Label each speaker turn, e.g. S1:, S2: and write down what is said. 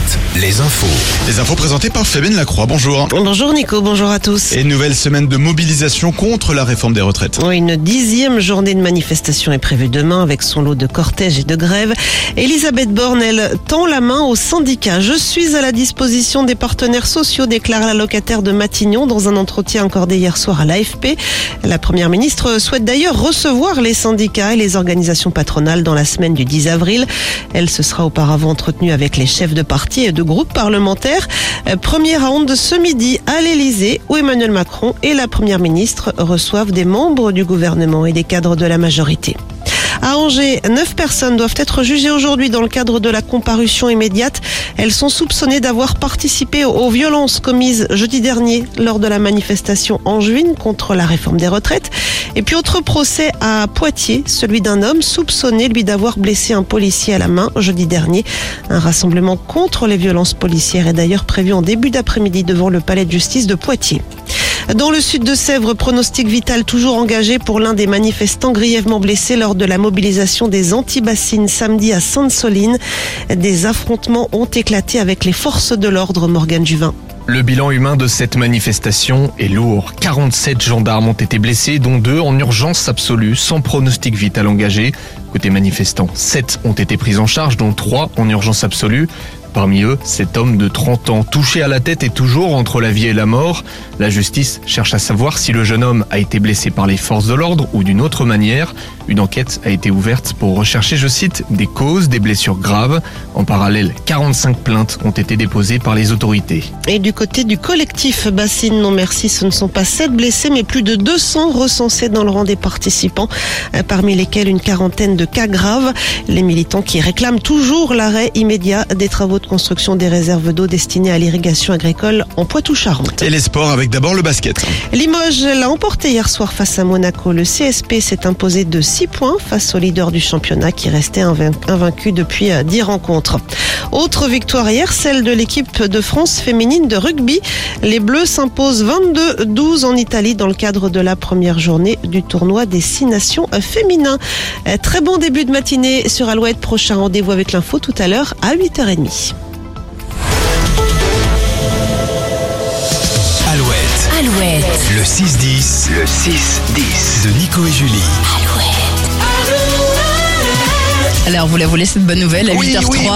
S1: Alouette, les infos.
S2: Les infos présentées par Fabienne Lacroix. Bonjour.
S3: Bonjour Nico, bonjour à tous.
S2: Et nouvelle semaine de mobilisation contre la réforme des retraites.
S3: Oui, Une dixième journée de manifestation est prévue demain avec son lot de cortèges et de grèves. Elisabeth Borne, elle tend la main aux syndicats. Je suis à la disposition des partenaires sociaux, déclare la locataire de Matignon dans un entretien accordé hier soir à l'AFP. La première ministre souhaite d'ailleurs recevoir les syndicats et les organisations patronales dans la semaine du 10 avril. Elle se sera auparavant entretenue avec les chefs de parti et de groupes parlementaires. Euh, Premier round ce midi à l'Elysée où Emmanuel Macron et la première ministre reçoivent des membres du gouvernement et des cadres de la majorité. À Angers, neuf personnes doivent être jugées aujourd'hui dans le cadre de la comparution immédiate. Elles sont soupçonnées d'avoir participé aux violences commises jeudi dernier lors de la manifestation angevine contre la réforme des retraites. Et puis autre procès à Poitiers, celui d'un homme soupçonné lui d'avoir blessé un policier à la main jeudi dernier. Un rassemblement contre les violences policières est d'ailleurs prévu en début d'après-midi devant le palais de justice de Poitiers. Dans le sud de Sèvres, pronostic vital toujours engagé pour l'un des manifestants grièvement blessés lors de la mobilisation des antibassines samedi à Sainte-Soline. Des affrontements ont éclaté avec les forces de l'ordre Morgan Juvin.
S4: Le bilan humain de cette manifestation est lourd. 47 gendarmes ont été blessés, dont deux en urgence absolue, sans pronostic vital engagé. Côté manifestants, 7 ont été pris en charge, dont 3 en urgence absolue. Parmi eux, cet homme de 30 ans, touché à la tête, est toujours entre la vie et la mort. La justice cherche à savoir si le jeune homme a été blessé par les forces de l'ordre ou d'une autre manière. Une enquête a été ouverte pour rechercher, je cite, des causes des blessures graves. En parallèle, 45 plaintes ont été déposées par les autorités.
S3: Et du côté du collectif Bassine Non Merci, ce ne sont pas 7 blessés, mais plus de 200 recensés dans le rang des participants, euh, parmi lesquels une quarantaine de cas graves. Les militants qui réclament toujours l'arrêt immédiat des travaux de construction des réserves d'eau destinées à l'irrigation agricole en Poitou-Charentes.
S2: Et les sports avec d'abord le basket.
S3: Limoges l'a emporté hier soir face à Monaco. Le CSP s'est imposé de 6 points face au leader du championnat qui restait invaincu depuis euh, 10 rencontres. Autre victoire hier, celle de l'équipe de France féminine de rugby. Les Bleus s'imposent 22-12 en Italie dans le cadre de la première journée du tournoi des six nations féminins. Euh, Très bon début de matinée sur Alouette. Prochain rendez-vous avec l'info tout à l'heure à 8h30.
S1: Alouette,
S5: Alouette,
S1: le 6-10, le 6-10 de Nico et Julie.
S5: Alors vous la voulez cette bonne nouvelle à
S2: Oui,
S5: 8h03